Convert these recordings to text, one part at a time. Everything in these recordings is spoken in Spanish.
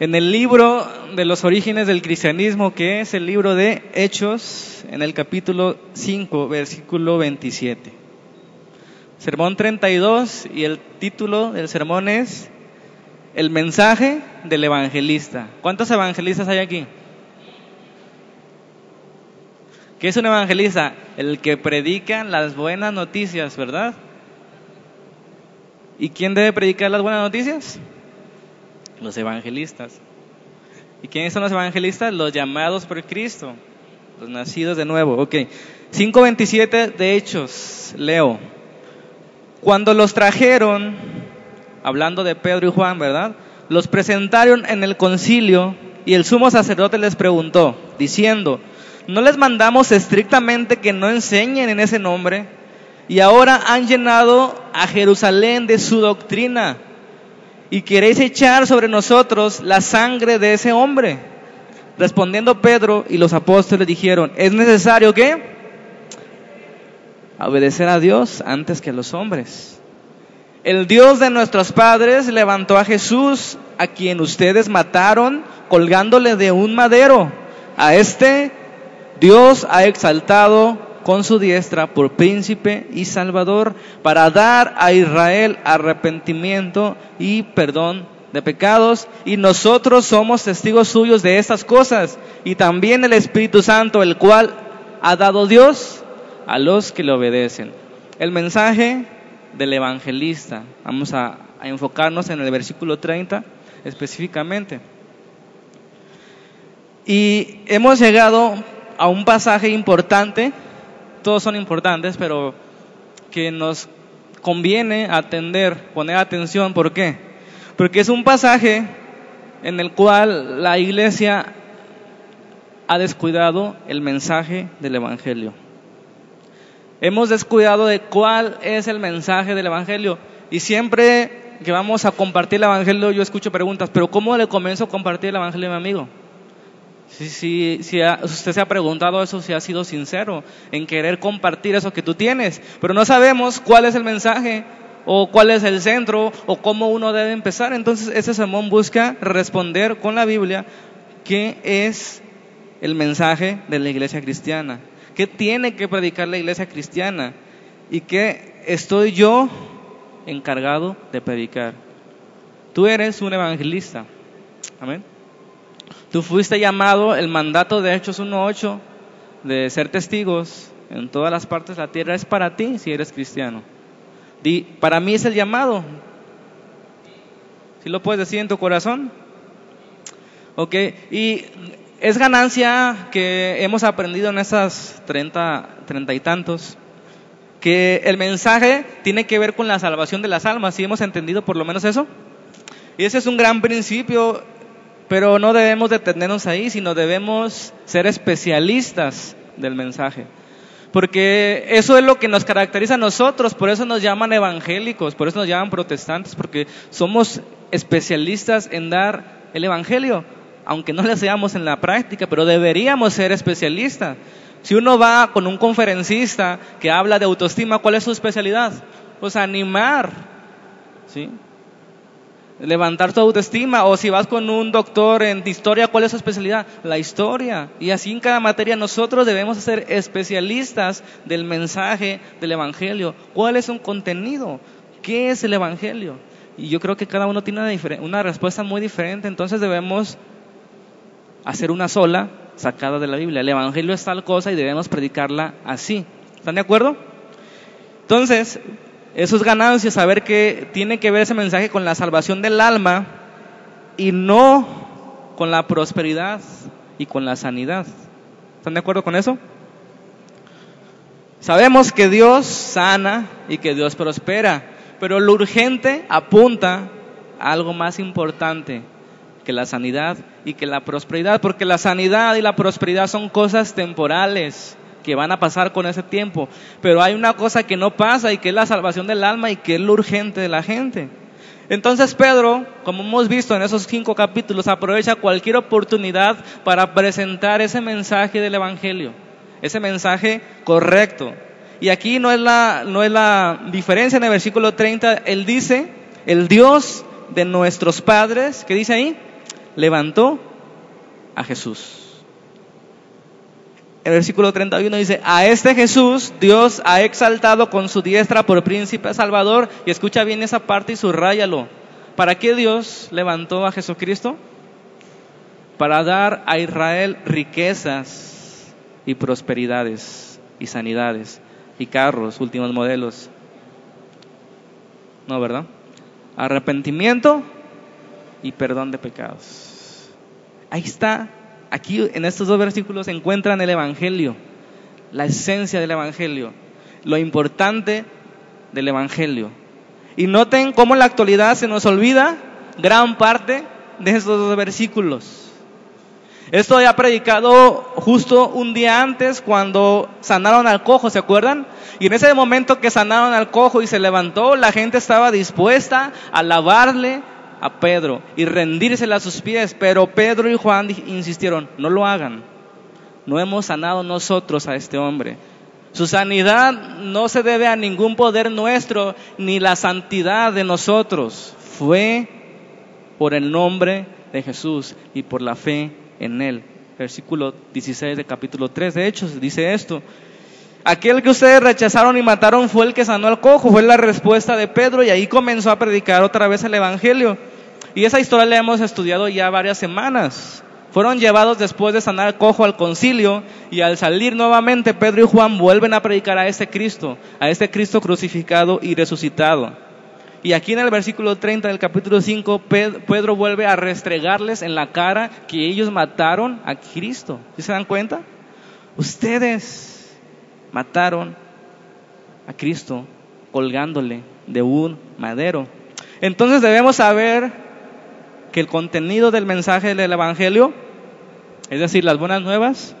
En el libro de los orígenes del cristianismo, que es el libro de Hechos, en el capítulo 5, versículo 27. Sermón 32 y el título del sermón es El mensaje del evangelista. ¿Cuántos evangelistas hay aquí? ¿Qué es un evangelista? El que predica las buenas noticias, ¿verdad? ¿Y quién debe predicar las buenas noticias? Los evangelistas. ¿Y quiénes son los evangelistas? Los llamados por Cristo, los nacidos de nuevo. Ok. 5.27 de Hechos, leo. Cuando los trajeron, hablando de Pedro y Juan, ¿verdad? Los presentaron en el concilio y el sumo sacerdote les preguntó, diciendo, ¿no les mandamos estrictamente que no enseñen en ese nombre? Y ahora han llenado a Jerusalén de su doctrina y queréis echar sobre nosotros la sangre de ese hombre. Respondiendo Pedro y los apóstoles dijeron, ¿es necesario que obedecer a Dios antes que a los hombres? El Dios de nuestros padres levantó a Jesús, a quien ustedes mataron colgándole de un madero. A este Dios ha exaltado con su diestra por príncipe y salvador para dar a Israel arrepentimiento y perdón de pecados y nosotros somos testigos suyos de estas cosas y también el Espíritu Santo el cual ha dado Dios a los que le obedecen. El mensaje del evangelista. Vamos a, a enfocarnos en el versículo 30 específicamente. Y hemos llegado a un pasaje importante, todos son importantes, pero que nos conviene atender, poner atención. ¿Por qué? Porque es un pasaje en el cual la iglesia ha descuidado el mensaje del Evangelio. Hemos descuidado de cuál es el mensaje del Evangelio. Y siempre que vamos a compartir el Evangelio, yo escucho preguntas, pero ¿cómo le comienzo a compartir el Evangelio a mi amigo? Si, si, si usted se ha preguntado eso, si ha sido sincero en querer compartir eso que tú tienes, pero no sabemos cuál es el mensaje o cuál es el centro o cómo uno debe empezar. Entonces ese sermón busca responder con la Biblia qué es el mensaje de la iglesia cristiana, qué tiene que predicar la iglesia cristiana y qué estoy yo encargado de predicar. Tú eres un evangelista. Amén. Tú fuiste llamado, el mandato de Hechos 1.8 de ser testigos en todas las partes de la tierra es para ti si eres cristiano. Di, para mí es el llamado. ¿Sí lo puedes decir en tu corazón? Ok, y es ganancia que hemos aprendido en esas 30, 30 y tantos, que el mensaje tiene que ver con la salvación de las almas, ¿sí hemos entendido por lo menos eso? Y ese es un gran principio pero no debemos detenernos ahí, sino debemos ser especialistas del mensaje. Porque eso es lo que nos caracteriza a nosotros, por eso nos llaman evangélicos, por eso nos llaman protestantes, porque somos especialistas en dar el evangelio, aunque no lo seamos en la práctica, pero deberíamos ser especialistas. Si uno va con un conferencista que habla de autoestima, ¿cuál es su especialidad? Pues animar, ¿sí? Levantar tu autoestima. O si vas con un doctor en historia, ¿cuál es su especialidad? La historia. Y así en cada materia nosotros debemos ser especialistas del mensaje del Evangelio. ¿Cuál es un contenido? ¿Qué es el Evangelio? Y yo creo que cada uno tiene una, una respuesta muy diferente, entonces debemos hacer una sola sacada de la Biblia. El Evangelio es tal cosa y debemos predicarla así. ¿Están de acuerdo? Entonces, eso es ganancia, saber que tiene que ver ese mensaje con la salvación del alma y no con la prosperidad y con la sanidad. ¿Están de acuerdo con eso? Sabemos que Dios sana y que Dios prospera, pero lo urgente apunta a algo más importante que la sanidad y que la prosperidad, porque la sanidad y la prosperidad son cosas temporales que van a pasar con ese tiempo. Pero hay una cosa que no pasa y que es la salvación del alma y que es lo urgente de la gente. Entonces Pedro, como hemos visto en esos cinco capítulos, aprovecha cualquier oportunidad para presentar ese mensaje del Evangelio, ese mensaje correcto. Y aquí no es la, no es la diferencia en el versículo 30, él dice, el Dios de nuestros padres, ¿qué dice ahí? Levantó a Jesús. El versículo 31 dice, a este Jesús Dios ha exaltado con su diestra por príncipe salvador. Y escucha bien esa parte y subrayalo. ¿Para qué Dios levantó a Jesucristo? Para dar a Israel riquezas y prosperidades y sanidades y carros, últimos modelos. No, ¿verdad? Arrepentimiento y perdón de pecados. Ahí está Aquí en estos dos versículos se encuentran el Evangelio, la esencia del Evangelio, lo importante del Evangelio. Y noten cómo en la actualidad se nos olvida gran parte de estos dos versículos. Esto ya predicado justo un día antes cuando sanaron al cojo, ¿se acuerdan? Y en ese momento que sanaron al cojo y se levantó, la gente estaba dispuesta a alabarle, a Pedro y rendírsela a sus pies, pero Pedro y Juan insistieron, no lo hagan, no hemos sanado nosotros a este hombre. Su sanidad no se debe a ningún poder nuestro ni la santidad de nosotros, fue por el nombre de Jesús y por la fe en él. Versículo 16 de capítulo 3 de Hechos dice esto. Aquel que ustedes rechazaron y mataron fue el que sanó al cojo, fue la respuesta de Pedro y ahí comenzó a predicar otra vez el Evangelio. Y esa historia la hemos estudiado ya varias semanas. Fueron llevados después de sanar cojo al concilio y al salir nuevamente Pedro y Juan vuelven a predicar a ese Cristo, a este Cristo crucificado y resucitado. Y aquí en el versículo 30 del capítulo 5, Pedro vuelve a restregarles en la cara que ellos mataron a Cristo. ¿Sí se dan cuenta? Ustedes mataron a Cristo colgándole de un madero. Entonces debemos saber que el contenido del mensaje del Evangelio, es decir, las buenas nuevas,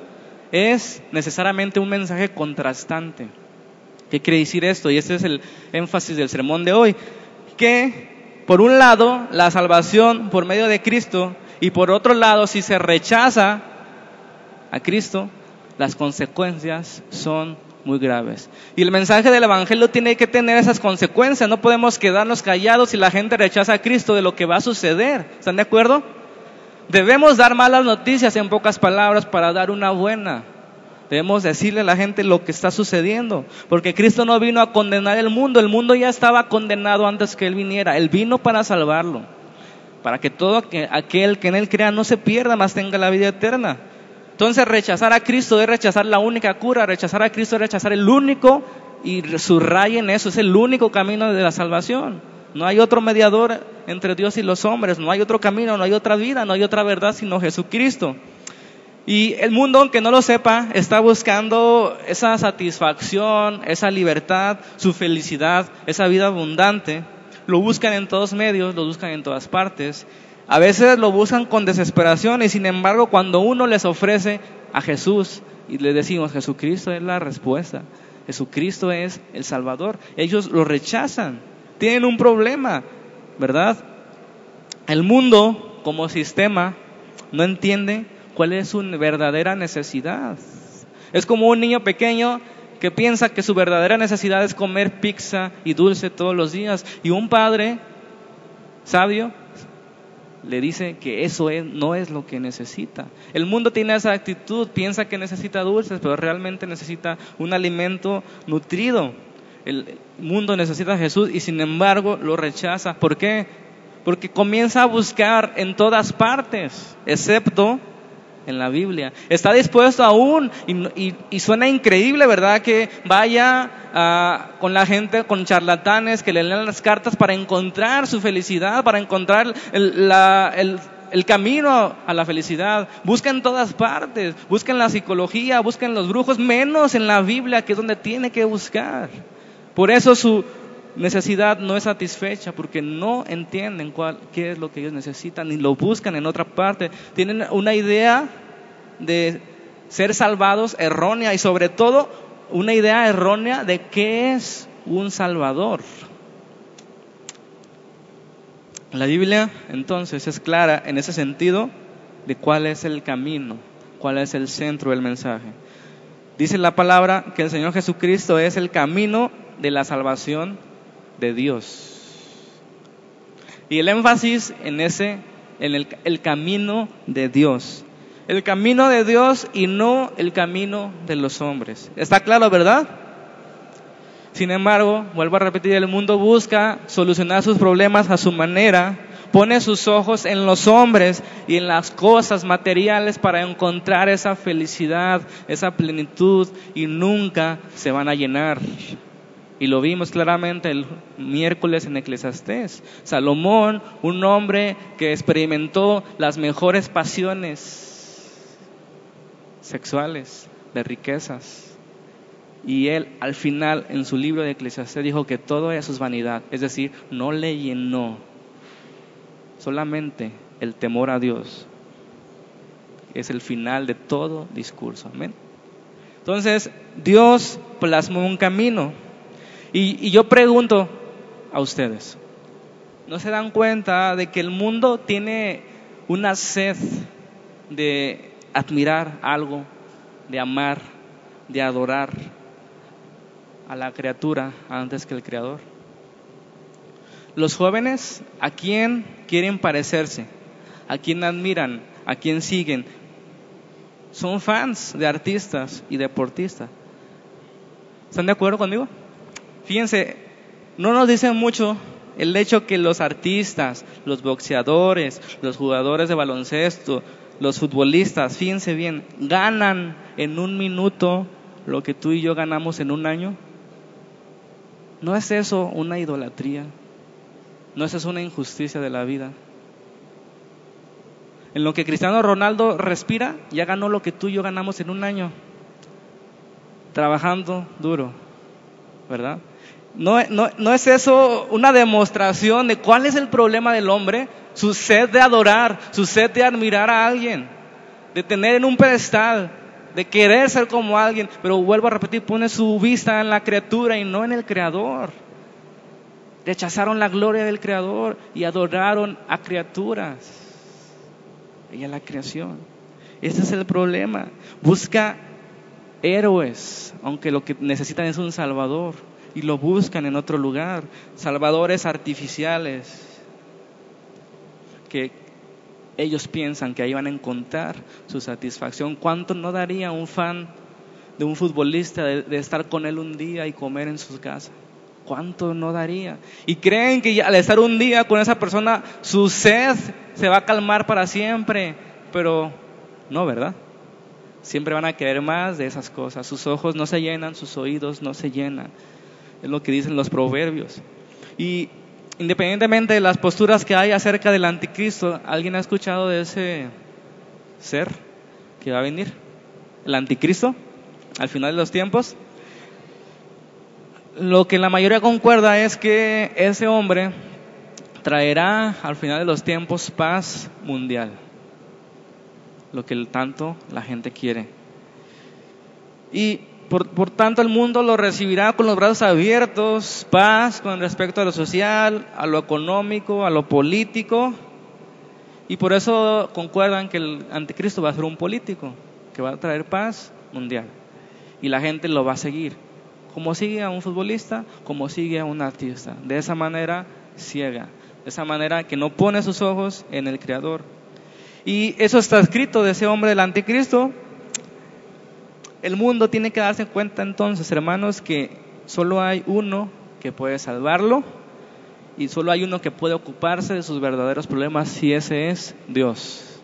es necesariamente un mensaje contrastante. ¿Qué quiere decir esto? Y este es el énfasis del sermón de hoy. Que, por un lado, la salvación por medio de Cristo, y por otro lado, si se rechaza a Cristo, las consecuencias son muy graves. Y el mensaje del Evangelio tiene que tener esas consecuencias. No podemos quedarnos callados si la gente rechaza a Cristo de lo que va a suceder. ¿Están de acuerdo? Debemos dar malas noticias en pocas palabras para dar una buena. Debemos decirle a la gente lo que está sucediendo. Porque Cristo no vino a condenar el mundo. El mundo ya estaba condenado antes que Él viniera. Él vino para salvarlo. Para que todo aquel que en Él crea no se pierda, más tenga la vida eterna. Entonces rechazar a Cristo es rechazar la única cura, rechazar a Cristo es rechazar el único, y subrayen eso, es el único camino de la salvación. No hay otro mediador entre Dios y los hombres, no hay otro camino, no hay otra vida, no hay otra verdad sino Jesucristo. Y el mundo, aunque no lo sepa, está buscando esa satisfacción, esa libertad, su felicidad, esa vida abundante. Lo buscan en todos medios, lo buscan en todas partes. A veces lo buscan con desesperación y sin embargo cuando uno les ofrece a Jesús y le decimos Jesucristo es la respuesta, Jesucristo es el Salvador, ellos lo rechazan, tienen un problema, ¿verdad? El mundo como sistema no entiende cuál es su verdadera necesidad. Es como un niño pequeño que piensa que su verdadera necesidad es comer pizza y dulce todos los días y un padre sabio le dice que eso no es lo que necesita. El mundo tiene esa actitud, piensa que necesita dulces, pero realmente necesita un alimento nutrido. El mundo necesita a Jesús y sin embargo lo rechaza. ¿Por qué? Porque comienza a buscar en todas partes, excepto en la Biblia. Está dispuesto aún, y, suena increíble, ¿verdad? Que vaya ah, con la gente, con charlatanes, que le lean las cartas para encontrar su felicidad, para encontrar el, el camino a la felicidad. Busca en todas partes, busca en la psicología, busca en los brujos, menos en la Biblia, que es donde tiene que buscar. Por eso su necesidad no es satisfecha porque no entienden cuál, qué es lo que ellos necesitan ni lo buscan en otra parte. Tienen una idea de ser salvados errónea y sobre todo una idea errónea de qué es un salvador. La Biblia entonces es clara en ese sentido de cuál es el camino, cuál es el centro del mensaje. Dice la palabra que el Señor Jesucristo es el camino de la salvación de Dios. Y el énfasis en ese, en el, el camino de Dios. El camino de Dios y no el camino de los hombres. ¿Está claro, verdad? Sin embargo, vuelvo a repetir, el mundo busca solucionar sus problemas a su manera, pone sus ojos en los hombres y en las cosas materiales para encontrar esa felicidad, esa plenitud y nunca se van a llenar. Y lo vimos claramente el miércoles en Eclesiastés. Salomón, un hombre que experimentó las mejores pasiones sexuales, de riquezas, y él al final en su libro de Eclesiastés dijo que todo eso es vanidad, es decir, no le llenó solamente el temor a Dios. Es el final de todo discurso. Amén. Entonces, Dios plasmó un camino. Y, yo pregunto a ustedes, ¿no se dan cuenta de que el mundo tiene una sed de admirar algo, de amar, de adorar? a la criatura antes que el creador. Los jóvenes, ¿a quién quieren parecerse? ¿A quién admiran? ¿A quién siguen? Son fans de artistas y deportistas. ¿Están de acuerdo conmigo? Fíjense, no nos dicen mucho el hecho que los artistas, los boxeadores, los jugadores de baloncesto, los futbolistas, fíjense bien, ganan en un minuto lo que tú y yo ganamos en un año. ¿No es eso una idolatría? ¿No es eso una injusticia de la vida? En lo que Cristiano Ronaldo respira, ya ganó lo que tú y yo ganamos en un año. Trabajando duro, ¿verdad? ¿No, es eso una demostración de cuál es el problema del hombre? Su sed de adorar, su sed de admirar a alguien, de tener en un pedestal, de querer ser como alguien, pero vuelvo a repetir, pone su vista en la criatura y no en el creador. Rechazaron la gloria del creador y adoraron a criaturas y a la creación. Ese es el problema. Busca héroes, aunque lo que necesitan es un salvador y lo buscan en otro lugar, salvadores artificiales que ellos piensan que ahí van a encontrar su satisfacción. ¿Cuánto no daría un fan de un futbolista de, estar con él un día y comer en su casa? ¿Cuánto no daría? Y creen que al estar un día con esa persona, su sed se va a calmar para siempre. Pero no, ¿verdad? Siempre van a querer más de esas cosas. Sus ojos no se llenan, sus oídos no se llenan. Es lo que dicen los proverbios. Y independientemente de las posturas que hay acerca del anticristo, ¿alguien ha escuchado de ese ser que va a venir? El anticristo, al final de los tiempos. Lo que la mayoría concuerda es que ese hombre traerá al final de los tiempos paz mundial, lo que tanto la gente quiere. Y por, tanto, el mundo lo recibirá con los brazos abiertos, paz con respecto a lo social, a lo económico, a lo político. Y por eso concuerdan que el anticristo va a ser un político, que va a traer paz mundial. Y la gente lo va a seguir. Como sigue a un futbolista, como sigue a un artista. De esa manera ciega. De esa manera que no pone sus ojos en el Creador. Y eso está escrito de ese hombre del anticristo el mundo tiene que darse cuenta entonces, hermanos, que solo hay uno que puede salvarlo y solo hay uno que puede ocuparse de sus verdaderos problemas y ese es Dios.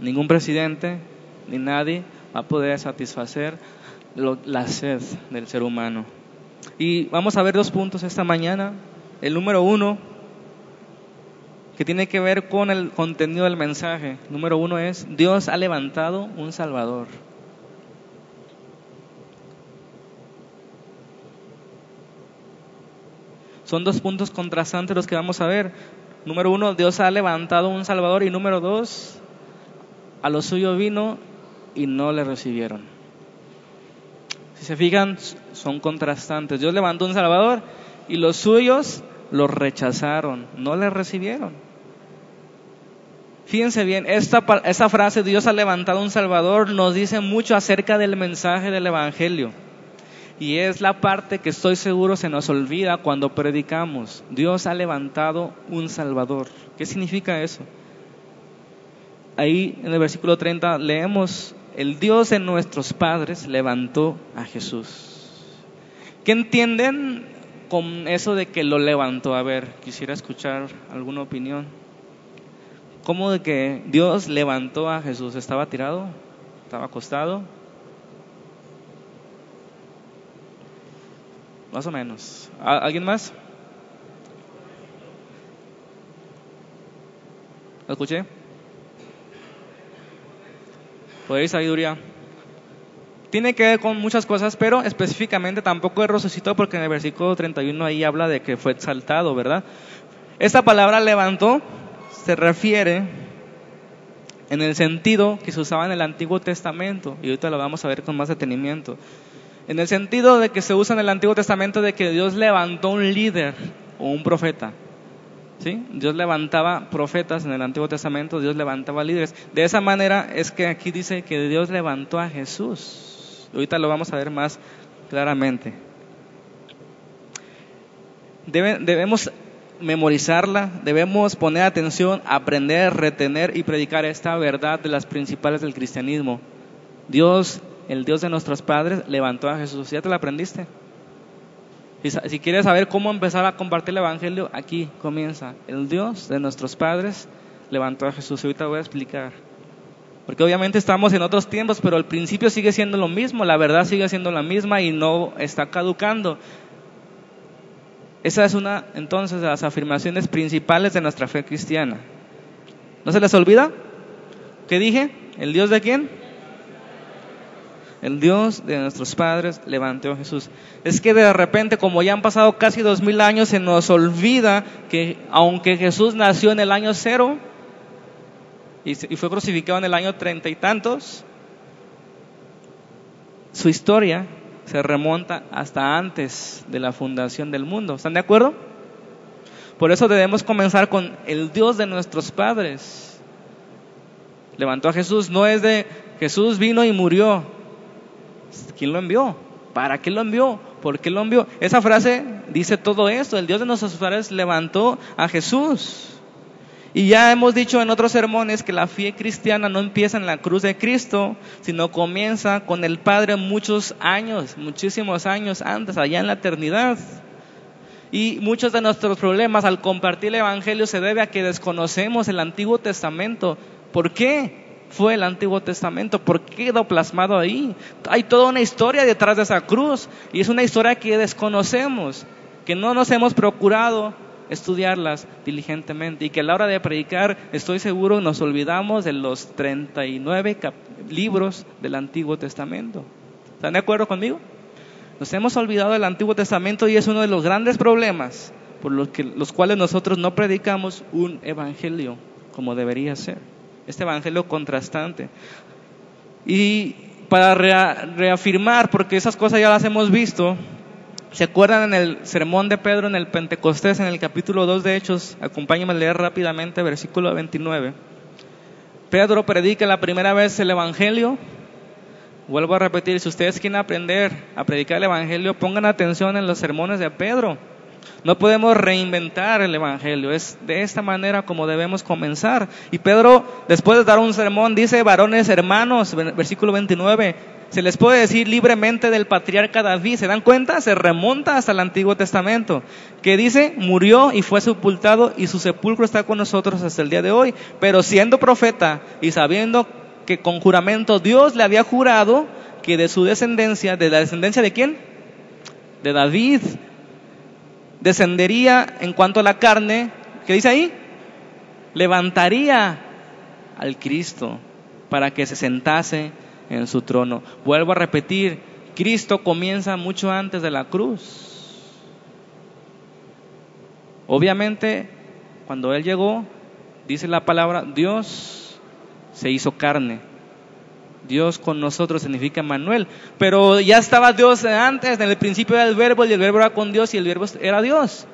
Ningún presidente ni nadie va a poder satisfacer la sed del ser humano. Y vamos a ver dos puntos esta mañana. El número uno, que tiene que ver con el contenido del mensaje. Número uno es, Dios ha levantado un Salvador. Son dos puntos contrastantes los que vamos a ver. Número uno, Dios ha levantado un Salvador y número dos, a lo suyo vino y no le recibieron. Si se fijan, son contrastantes. Dios levantó un Salvador y los suyos los rechazaron, no le recibieron. Fíjense bien, esta, esta frase, Dios ha levantado un Salvador, nos dice mucho acerca del mensaje del Evangelio. Y es la parte que estoy seguro se nos olvida cuando predicamos. Dios ha levantado un Salvador. ¿Qué significa eso? Ahí en el versículo 30 leemos, el Dios de nuestros padres levantó a Jesús. ¿Qué entienden con eso de que lo levantó? A ver, quisiera escuchar alguna opinión. ¿Cómo de que Dios levantó a Jesús? ¿Estaba tirado? ¿Estaba acostado? Más o menos. ¿Alguien más? ¿Lo escuché? Podéis sabiduría. Tiene que ver con muchas cosas, pero específicamente tampoco es resucitó porque en el versículo 31 ahí habla de que fue exaltado, ¿verdad? Esta palabra levantó se refiere en el sentido que se usaba en el Antiguo Testamento, y ahorita lo vamos a ver con más detenimiento. En el sentido de que se usa en el Antiguo Testamento de que Dios levantó un líder o un profeta. ¿Sí? Dios levantaba profetas en el Antiguo Testamento, Dios levantaba líderes. De esa manera es que aquí dice que Dios levantó a Jesús. Ahorita lo vamos a ver más claramente. debemos memorizarla, debemos poner atención, aprender, retener y predicar esta verdad de las principales del cristianismo. Dios el Dios de nuestros padres levantó a Jesús. ¿Ya te lo aprendiste? Si quieres saber cómo empezar a compartir el Evangelio, aquí comienza. El Dios de nuestros padres levantó a Jesús. Y ahorita voy a explicar. Porque obviamente estamos en otros tiempos, pero el principio sigue siendo lo mismo, la verdad sigue siendo la misma y no está caducando. Esa es una entonces de las afirmaciones principales de nuestra fe cristiana. ¿No se les olvida? ¿Qué dije? ¿El Dios de quién? El Dios de nuestros padres levantó a Jesús. Es que de repente, como ya han pasado casi dos mil años, se nos olvida que aunque Jesús nació en el año cero y, fue crucificado en el año treinta y tantos, su historia se remonta hasta antes de la fundación del mundo. ¿Están de acuerdo? Por eso debemos comenzar con el Dios de nuestros padres. Levantó a Jesús, no es de Jesús vino y murió, ¿Quién lo envió? ¿Para qué lo envió? ¿Por qué lo envió? Esa frase dice todo esto. El Dios de nuestros padres levantó a Jesús. Y ya hemos dicho en otros sermones que la fe cristiana no empieza en la cruz de Cristo, sino comienza con el Padre muchos años, muchísimos años antes, allá en la eternidad. Y muchos de nuestros problemas al compartir el Evangelio se debe a que desconocemos el Antiguo Testamento. ¿Por qué? fue el Antiguo Testamento, ¿por qué quedó plasmado ahí? Hay toda una historia detrás de esa cruz y es una historia que desconocemos, que no nos hemos procurado estudiarlas diligentemente y que a la hora de predicar estoy seguro nos olvidamos de los 39 libros del Antiguo Testamento. ¿Están de acuerdo conmigo? Nos hemos olvidado del Antiguo Testamento y es uno de los grandes problemas por los, que, los cuales nosotros no predicamos un evangelio como debería ser este evangelio contrastante. Y para reafirmar, porque esas cosas ya las hemos visto, ¿se acuerdan en el sermón de Pedro en el Pentecostés, en el capítulo 2 de Hechos? Acompáñenme a leer rápidamente, versículo 29. Pedro predica la primera vez el evangelio. Vuelvo a repetir, si ustedes quieren aprender a predicar el evangelio, pongan atención en los sermones de Pedro. No podemos reinventar el Evangelio, es de esta manera como debemos comenzar. Y Pedro, después de dar un sermón, dice, varones hermanos, versículo 29, se les puede decir libremente del patriarca David, ¿se dan cuenta? Se remonta hasta el Antiguo Testamento, que dice, murió y fue sepultado y su sepulcro está con nosotros hasta el día de hoy. Pero siendo profeta y sabiendo que con juramento Dios le había jurado que de su descendencia, de la descendencia de quién? De David, descendería en cuanto a la carne, ¿qué dice ahí? Levantaría al Cristo para que se sentase en su trono. Vuelvo a repetir, Cristo comienza mucho antes de la cruz. Obviamente, cuando Él llegó, dice la palabra, Dios se hizo carne Dios con nosotros significa Manuel. Pero ya estaba Dios antes, en el principio era el verbo y el verbo era con Dios y el verbo era Dios.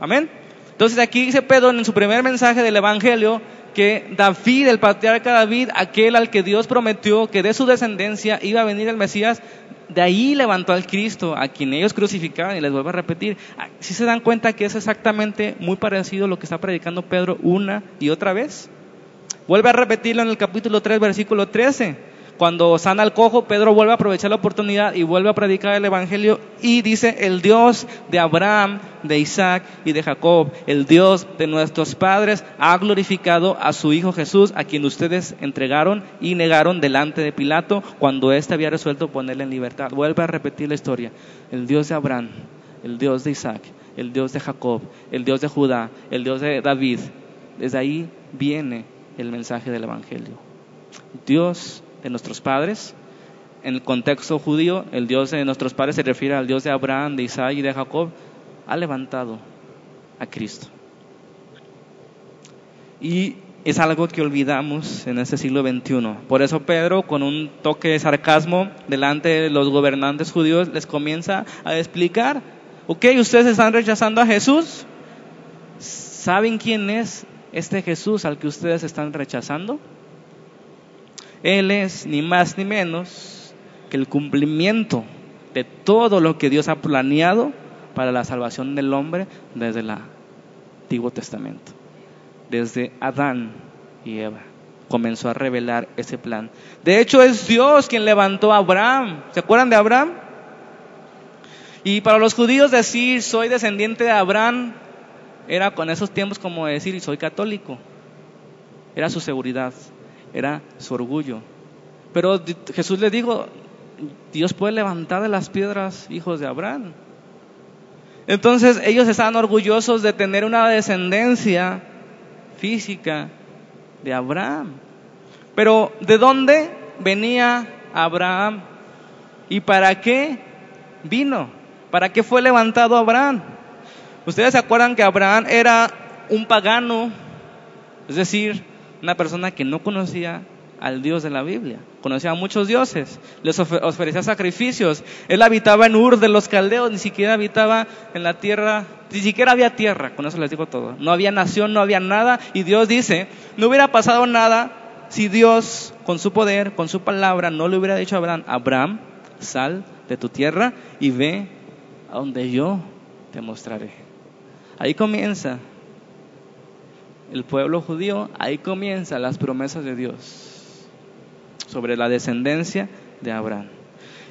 Amén. Entonces aquí dice Pedro en su primer mensaje del Evangelio que David, el patriarca David, aquel al que Dios prometió que de su descendencia iba a venir el Mesías, De ahí levantó al Cristo, a quien ellos crucificaban, y les vuelvo a repetir. Ah, Si se dan cuenta que es exactamente muy parecido a lo que está predicando Pedro una y otra vez? Vuelve a repetirlo en el capítulo 3, versículo 13. Cuando sana al cojo, Pedro vuelve a aprovechar la oportunidad y vuelve a predicar el Evangelio y dice, el Dios de Abraham, de Isaac y de Jacob, el Dios de nuestros padres, ha glorificado a su Hijo Jesús, a quien ustedes entregaron y negaron delante de Pilato cuando éste había resuelto ponerle en libertad. Vuelve a repetir la historia. El Dios de Abraham, el Dios de Isaac, el Dios de Jacob, el Dios de Judá, el Dios de David. Desde ahí viene el mensaje del Evangelio. Dios de nuestros padres. En el contexto judío, el Dios de nuestros padres se refiere al Dios de Abraham, de Isaac y de Jacob. Ha levantado a Cristo. Y es algo que olvidamos en este siglo XXI. Por eso Pedro, con un toque de sarcasmo delante de los gobernantes judíos, les comienza a explicar, ok, ustedes están rechazando a Jesús. ¿Saben quién es este Jesús al que ustedes están rechazando? Él es ni más ni menos que el cumplimiento de todo lo que Dios ha planeado para la salvación del hombre desde el Antiguo Testamento. Desde Adán y Eva comenzó a revelar ese plan. De hecho, es Dios quien levantó a Abraham. ¿Se acuerdan de Abraham? Y para los judíos decir soy descendiente de Abraham era con esos tiempos como decir soy católico. Era su seguridad, era su orgullo. Pero Jesús le dijo, Dios puede levantar de las piedras hijos de Abraham. Entonces ellos estaban orgullosos de tener una descendencia física de Abraham. Pero ¿de dónde venía Abraham? ¿Y para qué vino? ¿Para qué fue levantado Abraham? Ustedes se acuerdan que Abraham era un pagano, es decir, una persona que no conocía al Dios de la Biblia. Conocía a muchos dioses, les ofrecía sacrificios. Él habitaba en Ur de los caldeos, ni siquiera habitaba en la tierra, ni siquiera había tierra, con eso les digo todo. No había nación, no había nada. Y Dios dice, no hubiera pasado nada si Dios, con su poder, con su palabra, no le hubiera dicho a Abraham, Abraham, sal de tu tierra y ve a donde yo te mostraré. Ahí comienza el pueblo judío, ahí comienzan las promesas de Dios sobre la descendencia de Abraham.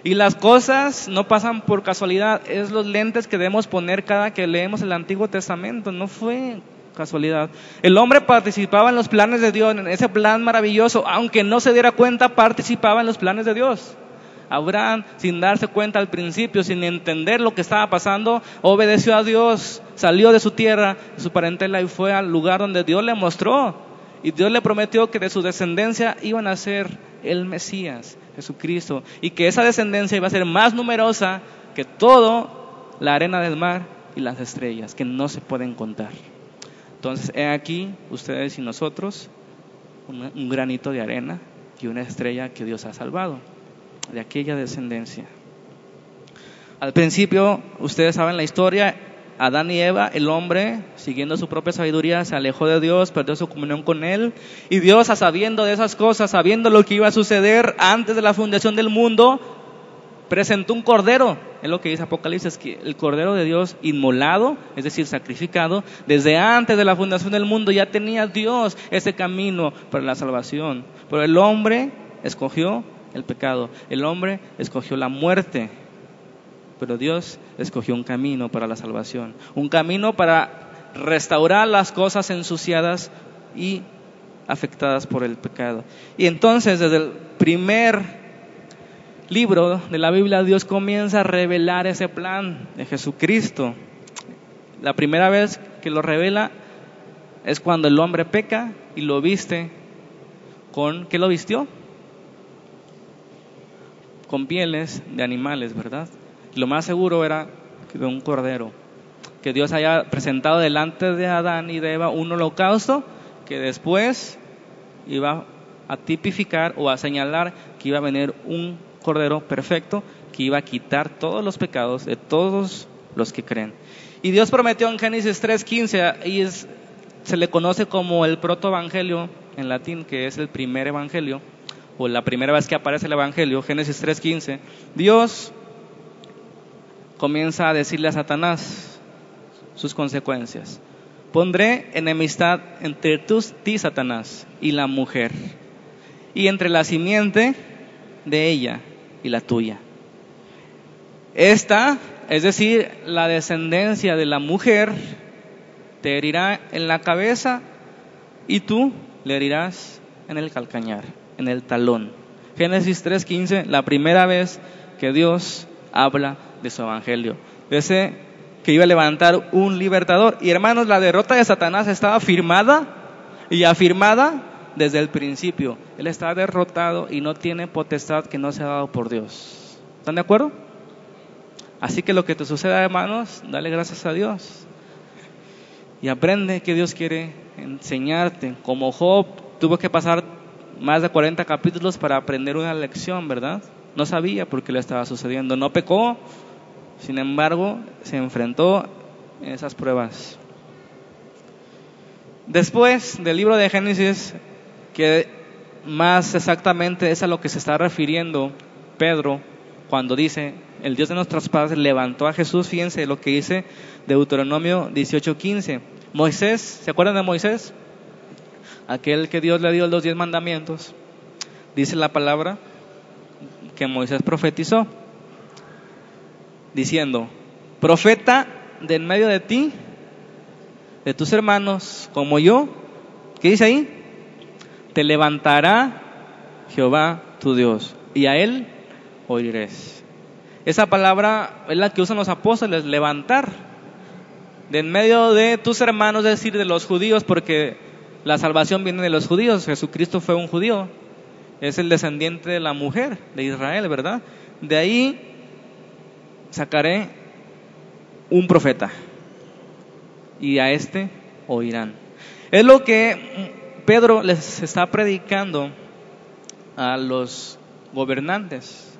Y las cosas no pasan por casualidad, es los lentes que debemos poner cada que leemos el Antiguo Testamento, no fue casualidad. El hombre participaba en los planes de Dios, en ese plan maravilloso, aunque no se diera cuenta, participaba en los planes de Dios. Abraham, sin darse cuenta al principio, sin entender lo que estaba pasando, obedeció a Dios, salió de su tierra, de su parentela y fue al lugar donde Dios le mostró. Y Dios le prometió que de su descendencia iban a ser el Mesías, Jesucristo, y que esa descendencia iba a ser más numerosa que todo la arena del mar y las estrellas, que no se pueden contar. Entonces, he aquí ustedes y nosotros, un, un granito de arena y una estrella que Dios ha salvado de aquella descendencia. Al principio, ustedes saben la historia, Adán y Eva, el hombre, siguiendo su propia sabiduría, se alejó de Dios, perdió su comunión con Él. Y Dios, sabiendo de esas cosas, sabiendo lo que iba a suceder antes de la fundación del mundo, presentó un cordero. Es lo que dice Apocalipsis, que el cordero de Dios inmolado, es decir, sacrificado, desde antes de la fundación del mundo ya tenía Dios ese camino para la salvación. Pero el hombre escogió el pecado. El hombre escogió la muerte, pero Dios escogió un camino para la salvación, un camino para restaurar las cosas ensuciadas y afectadas por el pecado. Y entonces desde el primer libro de la Biblia Dios comienza a revelar ese plan de Jesucristo. La primera vez que lo revela es cuando el hombre peca y lo viste con ¿qué lo vistió? Con pieles de animales, ¿verdad? Lo más seguro era de un cordero, que Dios haya presentado delante de Adán y de Eva un holocausto que después iba a tipificar o a señalar que iba a venir un cordero perfecto que iba a quitar todos los pecados de todos los que creen. Y Dios prometió en Génesis 3:15 y se le conoce como el protoevangelio en latín, que es el primer evangelio, o la primera vez que aparece el Evangelio, Génesis 3.15, Dios comienza a decirle a Satanás sus consecuencias. Pondré enemistad entre tus, ti, Satanás, y la mujer, y entre la simiente de ella y la tuya. Esta, es decir, la descendencia de la mujer, te herirá en la cabeza y tú le herirás en el calcañar, en el talón. Génesis 3:15, la primera vez que Dios habla de su evangelio, ese que iba a levantar un libertador. Y hermanos, la derrota de Satanás estaba firmada y afirmada desde el principio. Él está derrotado y no tiene potestad que no sea dado por Dios. ¿Están de acuerdo? Así que lo que te suceda, hermanos, dale gracias a Dios. Y aprende que Dios quiere enseñarte. Como Job tuvo que pasar más de 40 capítulos para aprender una lección, ¿verdad? No sabía por qué le estaba sucediendo. No pecó, sin embargo, se enfrentó en esas pruebas. Después del libro de Génesis, que más exactamente es a lo que se está refiriendo Pedro cuando dice, el Dios de nuestros padres levantó a Jesús, fíjense lo que dice Deuteronomio 18:15. Moisés, ¿se acuerdan de Moisés? Aquel que Dios le dio los diez mandamientos. Dice la palabra que Moisés profetizó, diciendo, profeta de en medio de ti, de tus hermanos, como yo, ¿qué dice ahí? Te levantará Jehová tu Dios, y a él oirés. Esa palabra es la que usan los apóstoles, levantar. De en medio de tus hermanos, es decir, de los judíos, porque la salvación viene de los judíos. Jesucristo fue un judío. Es el descendiente de la mujer de Israel, ¿verdad? De ahí sacaré un profeta. Y a este oirán. Es lo que Pedro les está predicando a los gobernantes.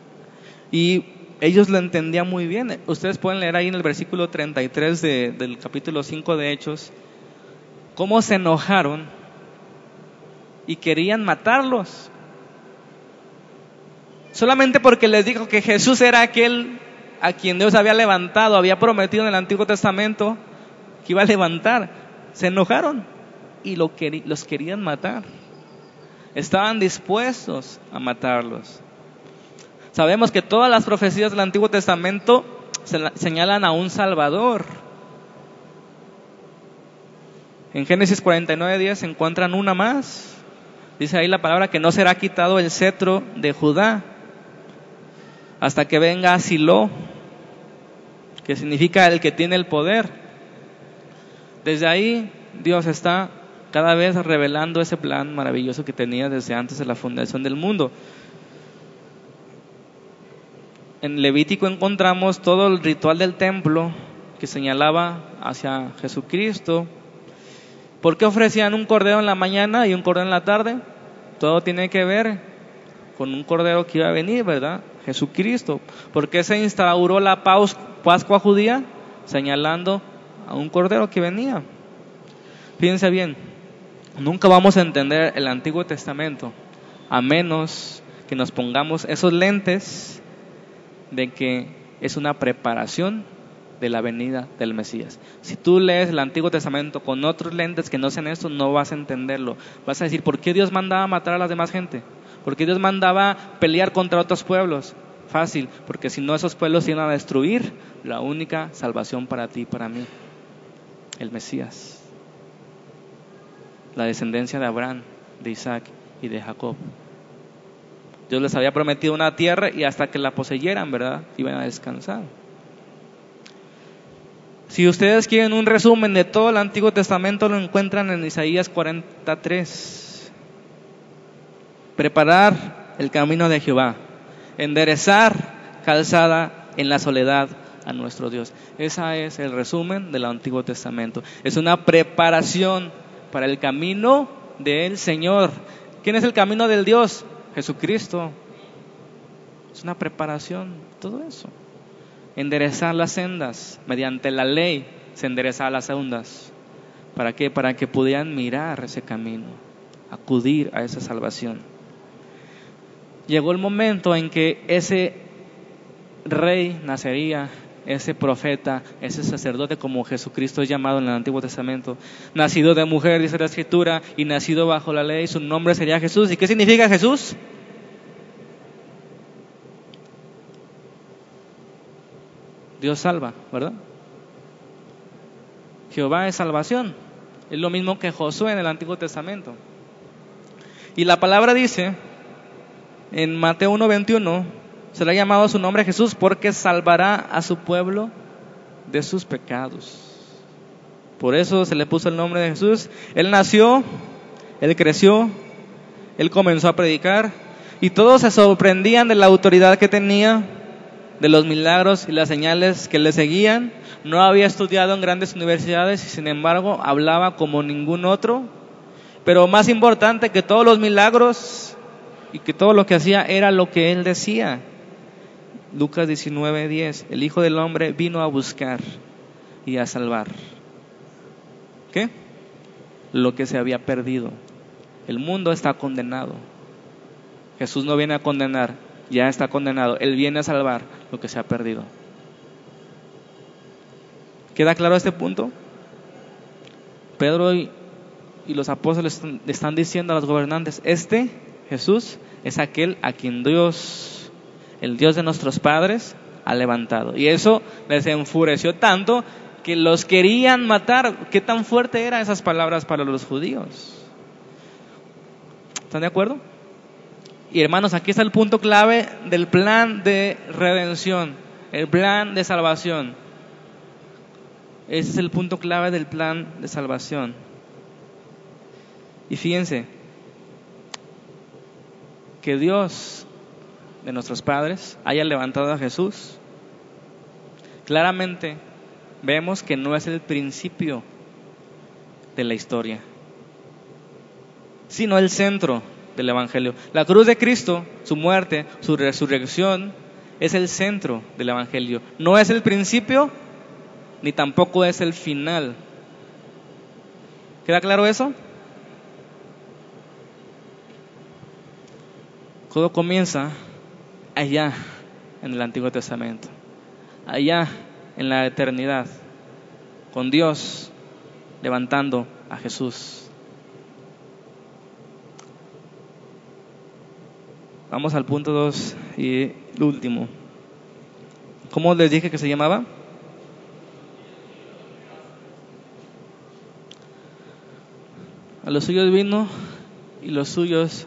Y ellos lo entendían muy bien. Ustedes pueden leer ahí en el versículo 33 del capítulo 5 de Hechos cómo se enojaron y querían matarlos. Solamente porque les dijo que Jesús era aquel a quien Dios había levantado, había prometido en el Antiguo Testamento que iba a levantar. Se enojaron y los querían matar. Estaban dispuestos a matarlos. Sabemos que todas las profecías del Antiguo Testamento señalan a un Salvador. En Génesis 49.10 se encuentran una más. Dice ahí la palabra que no será quitado el cetro de Judá hasta que venga Silo, que significa el que tiene el poder. Desde ahí Dios está cada vez revelando ese plan maravilloso que tenía desde antes de la fundación del mundo en Levítico encontramos todo el ritual del templo que señalaba hacia Jesucristo. ¿Por qué ofrecían un cordero en la mañana y un cordero en la tarde? Todo tiene que ver con un cordero que iba a venir, ¿verdad? Jesucristo. ¿Por qué se instauró la Pascua judía? Señalando a un cordero que venía. Fíjense bien, nunca vamos a entender el Antiguo Testamento a menos que nos pongamos esos lentes de que es una preparación de la venida del Mesías. Si tú lees el Antiguo Testamento con otros lentes que no sean estos, no vas a entenderlo. Vas a decir, ¿por qué Dios mandaba matar a la demás gente? ¿Por qué Dios mandaba pelear contra otros pueblos? Fácil, porque si no esos pueblos iban a destruir la única salvación para ti y para mí, el Mesías. La descendencia de Abraham, de Isaac y de Jacob. Dios les había prometido una tierra y hasta que la poseyeran, ¿verdad? Iban a descansar. Si ustedes quieren un resumen de todo el Antiguo Testamento, lo encuentran en Isaías 43. Preparar el camino de Jehová, enderezar calzada en la soledad a nuestro Dios. Ese es el resumen del Antiguo Testamento. Es una preparación para el camino del Señor. ¿Quién es el camino del Dios? Jesucristo. Es una preparación, todo eso. Enderezar las sendas, mediante la ley se enderezar las sendas. ¿Para qué? Para que pudieran mirar ese camino, acudir a esa salvación. llegó el momento en que ese rey nacería, ese profeta, ese sacerdote como Jesucristo es llamado en el Antiguo Testamento, nacido de mujer, dice la Escritura, y nacido bajo la ley, su nombre sería Jesús. ¿Y qué significa Jesús? Dios salva, ¿verdad? Jehová es salvación. Es lo mismo que Josué en el Antiguo Testamento. Y la palabra dice en Mateo 1:21, se le ha llamado su nombre Jesús porque salvará a su pueblo de sus pecados. Por eso se le puso el nombre de Jesús. Él nació, él creció, él comenzó a predicar y todos se sorprendían de la autoridad que tenía, de los milagros y las señales que le seguían. No había estudiado en grandes universidades y sin embargo hablaba como ningún otro. Pero más importante que todos los milagros y que todo lo que hacía era lo que él decía. Lucas 19:10, el Hijo del Hombre vino a buscar y a salvar. ¿Qué? Lo que se había perdido. El mundo está condenado. Jesús no viene a condenar, ya está condenado. Él viene a salvar lo que se ha perdido. ¿Queda claro este punto? Pedro y, los apóstoles le están diciendo a los gobernantes, este Jesús es aquel a quien Dios, el Dios de nuestros padres, ha levantado. Y eso les enfureció tanto que los querían matar. ¿Qué tan fuerte eran esas palabras para los judíos? ¿Están de acuerdo? Y hermanos, aquí está el punto clave del plan de redención, el plan de salvación. Ese es el punto clave del plan de salvación. Y fíjense, que Dios de nuestros padres haya levantado a Jesús, claramente vemos que no es el principio de la historia, sino el centro del Evangelio. La cruz de Cristo, su muerte, su resurrección, es el centro del Evangelio. No es el principio, ni tampoco es el final. ¿Queda claro eso? Todo comienza allá en el Antiguo Testamento, allá en la eternidad, con Dios levantando a Jesús. Vamos al punto 2 y el último. ¿Cómo les dije que se llamaba? A los suyos vino y los suyos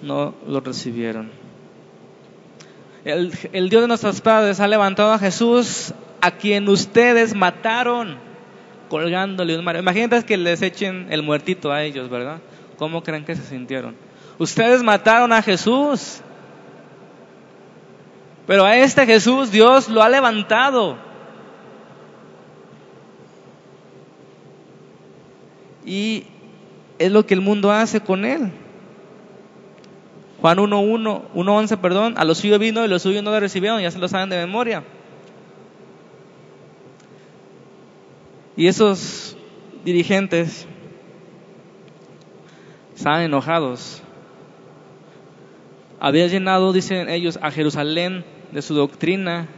no lo recibieron. El, Dios de nuestros padres ha levantado a Jesús a quien ustedes mataron colgándole un mario. Imagínate que les echen el muertito a ellos, ¿verdad? ¿Cómo creen que se sintieron? Ustedes mataron a Jesús. Pero a este Jesús Dios lo ha levantado. Y es lo que el mundo hace con él. Juan 1.1, 1.11, perdón, a los suyos vino y los suyos no le recibieron, ya se lo saben de memoria. Y esos dirigentes estaban enojados. Había llenado, dicen ellos, a Jerusalén de su doctrina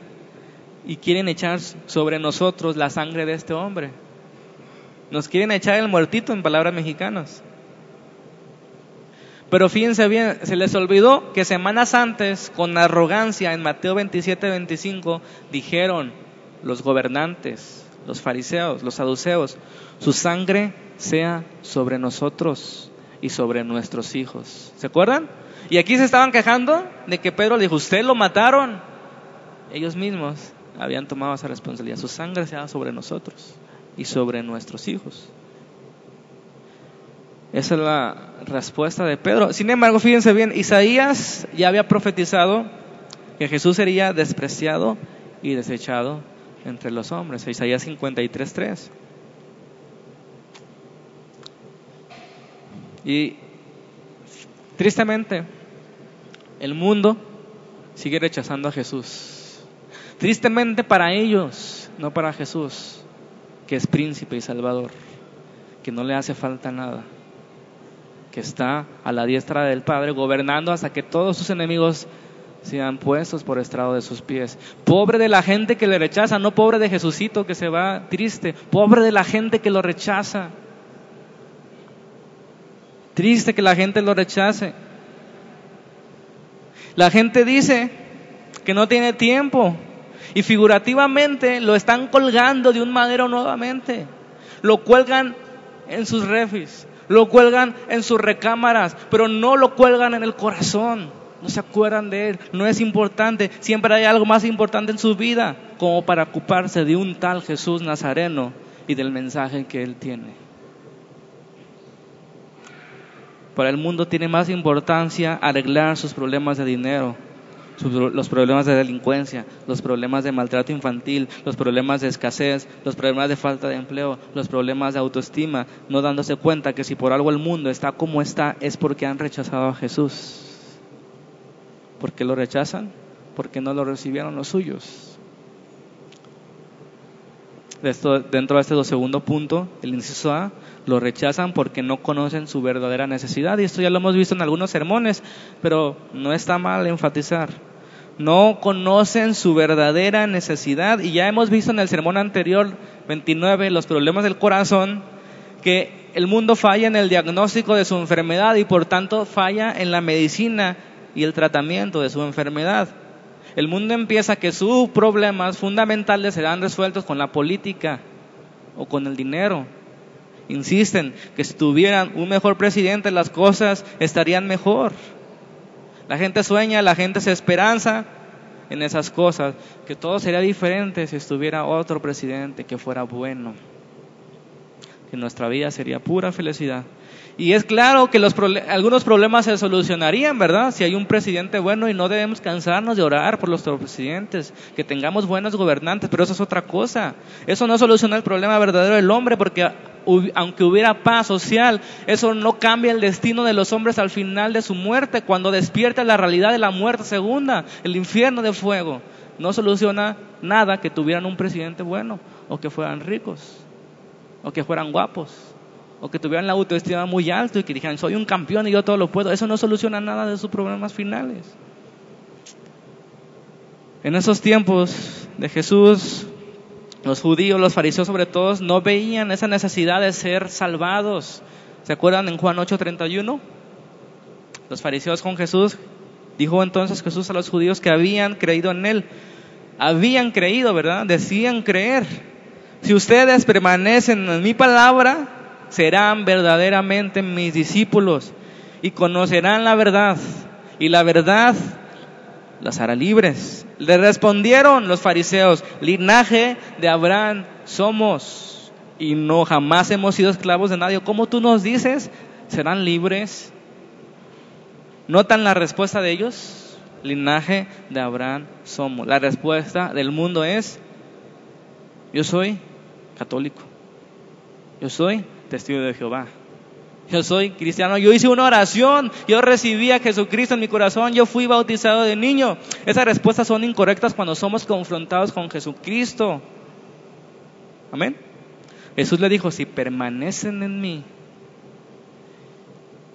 y quieren echar sobre nosotros la sangre de este hombre. Nos quieren echar el muertito en palabras mexicanas. Pero fíjense bien, se les olvidó que semanas antes, con arrogancia, en Mateo 27, 25, dijeron los gobernantes, los fariseos, los saduceos, su sangre sea sobre nosotros y sobre nuestros hijos. ¿Se acuerdan? Y aquí se estaban quejando de que Pedro dijo, usted lo mataron. Ellos mismos habían tomado esa responsabilidad. Su sangre sea sobre nosotros y sobre nuestros hijos. Esa es la respuesta de Pedro. Sin embargo, fíjense bien, Isaías ya había profetizado que Jesús sería despreciado y desechado entre los hombres. Isaías 53.3. Y tristemente, el mundo sigue rechazando a Jesús. Tristemente para ellos, no para Jesús, que es príncipe y salvador, que no le hace falta nada. que está a la diestra del Padre, gobernando hasta que todos sus enemigos sean puestos por estrado de sus pies. Pobre de la gente que le rechaza, no pobre de Jesucito que se va triste, pobre de la gente que lo rechaza. Triste que la gente lo rechace. La gente dice que no tiene tiempo y figurativamente lo están colgando de un madero nuevamente. Lo cuelgan en sus refis, lo cuelgan en sus recámaras, pero no lo cuelgan en el corazón. No se acuerdan de él, no es importante. Siempre hay algo más importante en su vida como para ocuparse de un tal Jesús Nazareno y del mensaje que él tiene. Para el mundo tiene más importancia arreglar sus problemas de dinero, los problemas de delincuencia, los problemas de maltrato infantil, los problemas de escasez, los problemas de falta de empleo, los problemas de autoestima, no dándose cuenta que si por algo el mundo está como está es porque han rechazado a Jesús. ¿Por qué lo rechazan? Porque no lo recibieron los suyos. Dentro de este segundo punto, el inciso A, lo rechazan porque no conocen su verdadera necesidad. Y esto ya lo hemos visto en algunos sermones, pero no está mal enfatizar. No conocen su verdadera necesidad. Y ya hemos visto en el sermón anterior, 29, los problemas del corazón, que el mundo falla en el diagnóstico de su enfermedad y por tanto falla en la medicina y el tratamiento de su enfermedad. El mundo empieza que sus problemas fundamentales serán resueltos con la política o con el dinero insisten que si tuvieran un mejor presidente las cosas estarían mejor. La gente sueña, la gente se esperanza en esas cosas, que todo sería diferente si estuviera otro presidente que fuera bueno, que nuestra vida sería pura felicidad. Y es claro que los algunos problemas se solucionarían, ¿verdad? Si hay un presidente bueno y no debemos cansarnos de orar por los presidentes, que tengamos buenos gobernantes, pero eso es otra cosa. Eso no soluciona el problema verdadero del hombre porque aunque hubiera paz social, eso no cambia el destino de los hombres al final de su muerte, cuando despierta la realidad de la muerte segunda, el infierno de fuego. No soluciona nada que tuvieran un presidente bueno, o que fueran ricos, o que fueran guapos, o que tuvieran la autoestima muy alta y que dijeran, soy un campeón y yo todo lo puedo. Eso no soluciona nada de sus problemas finales. En esos tiempos de Jesús, los judíos, los fariseos sobre todo, no veían esa necesidad de ser salvados. ¿Se acuerdan en Juan 8:31? Los fariseos con Jesús, dijo entonces Jesús a los judíos que habían creído en Él. Habían creído, ¿verdad? Decían creer. Si ustedes permanecen en mi palabra, serán verdaderamente mis discípulos y conocerán la verdad. Y la verdad las hará libres. Le respondieron los fariseos, linaje de Abraham somos y no jamás hemos sido esclavos de nadie. ¿Cómo tú nos dices? ¿Serán libres? ¿Notan la respuesta de ellos? Linaje de Abraham somos. La respuesta del mundo es, yo soy católico. Yo soy testigo de Jehová. Yo soy cristiano. Yo hice una oración. Yo recibí a Jesucristo en mi corazón. Yo fui bautizado de niño. Esas respuestas son incorrectas cuando somos confrontados con Jesucristo. Amén. Jesús le dijo, si permanecen en mí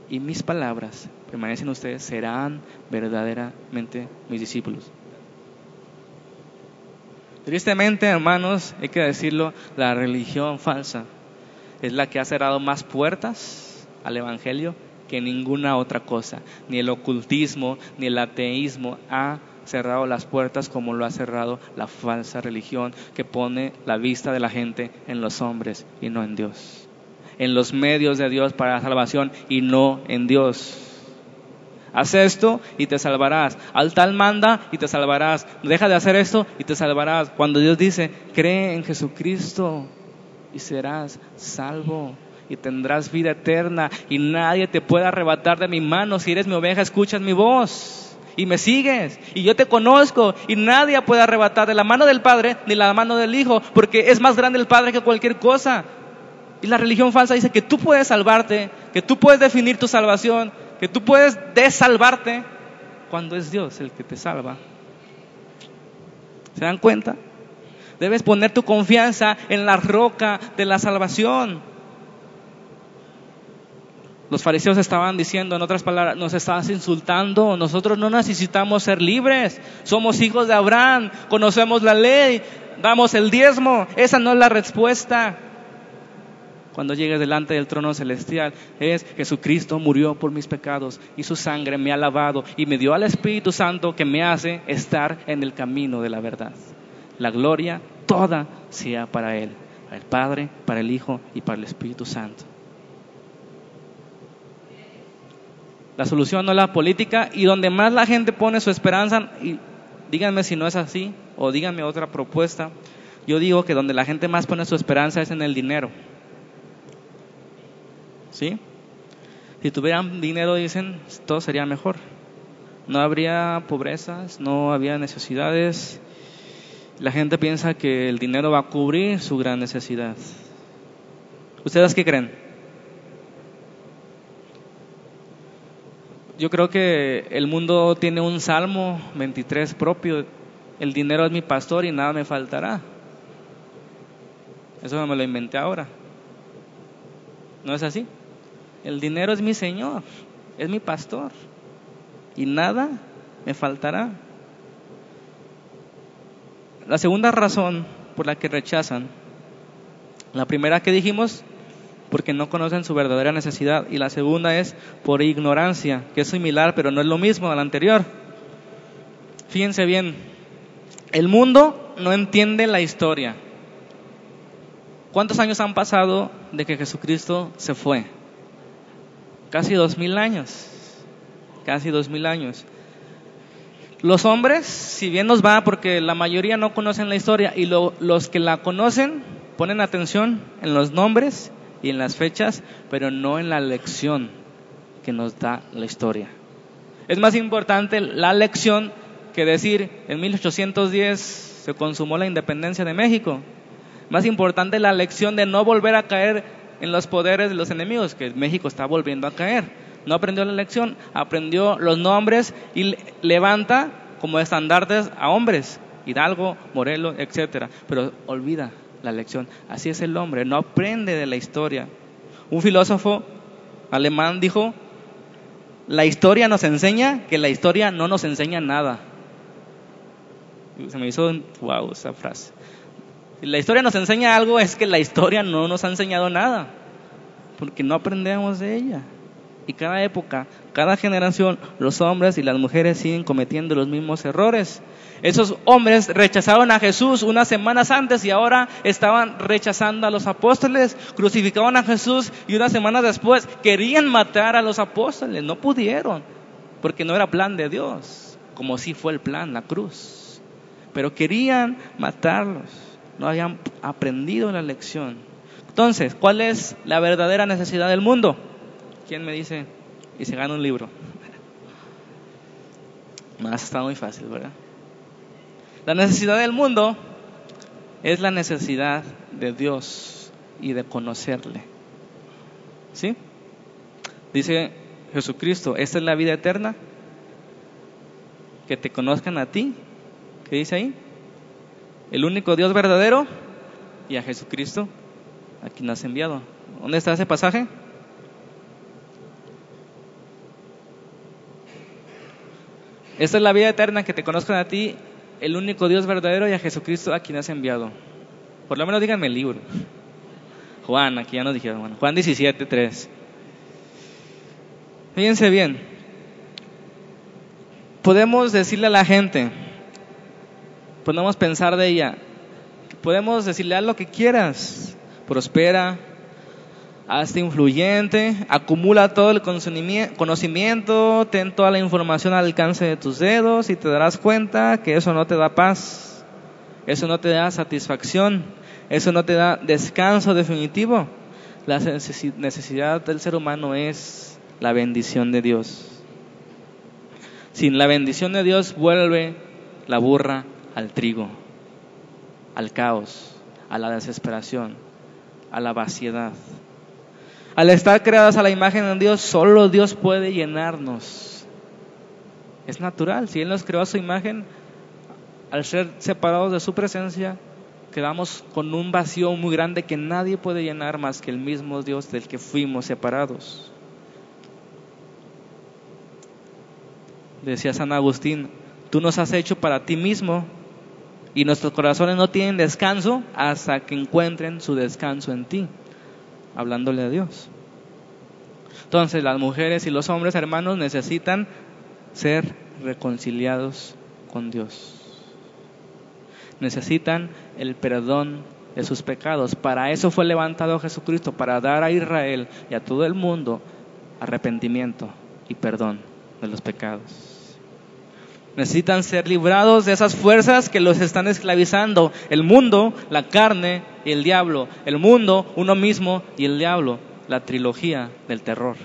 y mis palabras permanecen ustedes, serán verdaderamente mis discípulos. Tristemente, hermanos, hay que decirlo, la religión falsa es la que ha cerrado más puertas al Evangelio que ninguna otra cosa. Ni el ocultismo, ni el ateísmo ha cerrado las puertas como lo ha cerrado la falsa religión que pone la vista de la gente en los hombres y no en Dios. En los medios de Dios para la salvación y no en Dios. Haz esto y te salvarás. Al tal manda y te salvarás. Deja de hacer esto y te salvarás. Cuando Dios dice, cree en Jesucristo y serás salvo y tendrás vida eterna y nadie te puede arrebatar de mi mano. Si eres mi oveja, escuchas mi voz y me sigues y yo te conozco y nadie puede arrebatar de la mano del Padre ni la mano del Hijo porque es más grande el Padre que cualquier cosa. Y la religión falsa dice que tú puedes salvarte, que tú puedes definir tu salvación, que tú puedes desalvarte cuando es Dios el que te salva. ¿Se dan cuenta? Debes poner tu confianza en la roca de la salvación. Los fariseos estaban diciendo, en otras palabras, nos estás insultando, nosotros no necesitamos ser libres, somos hijos de Abraham, conocemos la ley, damos el diezmo, esa no es la respuesta. Cuando llegues delante del trono celestial es Jesucristo murió por mis pecados y su sangre me ha lavado y me dio al Espíritu Santo que me hace estar en el camino de la verdad. La gloria toda sea para Él, para el Padre, para el Hijo y para el Espíritu Santo. La solución no es la política y donde más la gente pone su esperanza, y díganme si no es así o díganme otra propuesta, yo digo que donde la gente más pone su esperanza es en el dinero. ¿Sí? Si tuvieran dinero, dicen, todo sería mejor. No habría pobrezas, no habría necesidades. La gente piensa que el dinero va a cubrir su gran necesidad. ¿Ustedes qué creen? yo creo que el mundo tiene un salmo 23 propio. El dinero es mi pastor y nada me faltará. Eso no me lo inventé ahora. ¿No es así? El dinero es mi Señor, es mi pastor. Y nada me faltará. La segunda razón por la que rechazan, la primera que dijimos, porque no conocen su verdadera necesidad. Y la segunda es por ignorancia, que es similar, pero no es lo mismo al anterior. Fíjense bien, el mundo no entiende la historia. ¿Cuántos años han pasado de que Jesucristo se fue? Casi dos mil años. Casi dos mil años. Los hombres, si bien nos va, porque la mayoría no conocen la historia, y los que la conocen ponen atención en los nombres y en las fechas, pero no en la lección que nos da la historia. Es más importante la lección que decir en 1810 se consumó la independencia de México. Más importante la lección de no volver a caer en los poderes de los enemigos, que México está volviendo a caer. No aprendió la lección, aprendió los nombres y levanta como estandartes a hombres, Hidalgo, Morelos, etcétera, pero olvida la lección. Así es el hombre, no aprende de la historia. Un filósofo alemán dijo, la historia nos enseña que la historia no nos enseña nada. Se me hizo, wow, esa frase. Si la historia nos enseña algo, es que la historia no nos ha enseñado nada, porque no aprendemos de ella. Y cada época, cada generación, los hombres y las mujeres siguen cometiendo los mismos errores. Esos hombres rechazaron a Jesús unas semanas antes y ahora estaban rechazando a los apóstoles, crucificaron a Jesús y unas semanas después querían matar a los apóstoles, no pudieron, porque no era plan de Dios, como si fue el plan, la cruz. Pero querían matarlos, no habían aprendido la lección. Entonces, ¿cuál es la verdadera necesidad del mundo? ¿Quién me dice? Y se gana un libro. Más está muy fácil, ¿verdad? La necesidad del mundo es la necesidad de Dios y de conocerle. ¿Sí? Dice Jesucristo, esta es la vida eterna, que te conozcan a ti. ¿Qué dice ahí? El único Dios verdadero y a Jesucristo, a quien has enviado. ¿Dónde está ese pasaje? Esta es la vida eterna, que te conozcan a ti, el único Dios verdadero, y a Jesucristo a quien has enviado. Por lo menos díganme el libro. Juan, aquí ya nos dijeron, Juan 17, 3. Fíjense bien, podemos decirle a la gente, podemos pensar de ella, podemos decirle a lo que quieras, prospera, hazte influyente, acumula todo el conocimiento, ten toda la información al alcance de tus dedos y te darás cuenta que eso no te da paz, eso no te da satisfacción, eso no te da descanso definitivo. La necesidad del ser humano es la bendición de Dios. Sin la bendición de Dios vuelve la burra al trigo, al caos, a la desesperación, a la vaciedad. Al estar creadas a la imagen de Dios, solo Dios puede llenarnos. Es natural, si Él nos creó a su imagen, al ser separados de su presencia, quedamos con un vacío muy grande que nadie puede llenar más que el mismo Dios del que fuimos separados. Decía San Agustín, tú nos has hecho para ti mismo y nuestros corazones no tienen descanso hasta que encuentren su descanso en ti hablándole a Dios. Entonces las mujeres y los hombres hermanos necesitan ser reconciliados con Dios. Necesitan el perdón de sus pecados. Para eso fue levantado Jesucristo, para dar a Israel y a todo el mundo arrepentimiento y perdón de los pecados. Necesitan ser librados de esas fuerzas que los están esclavizando. El mundo, la carne y el diablo. El mundo, uno mismo y el diablo. La trilogía del terror.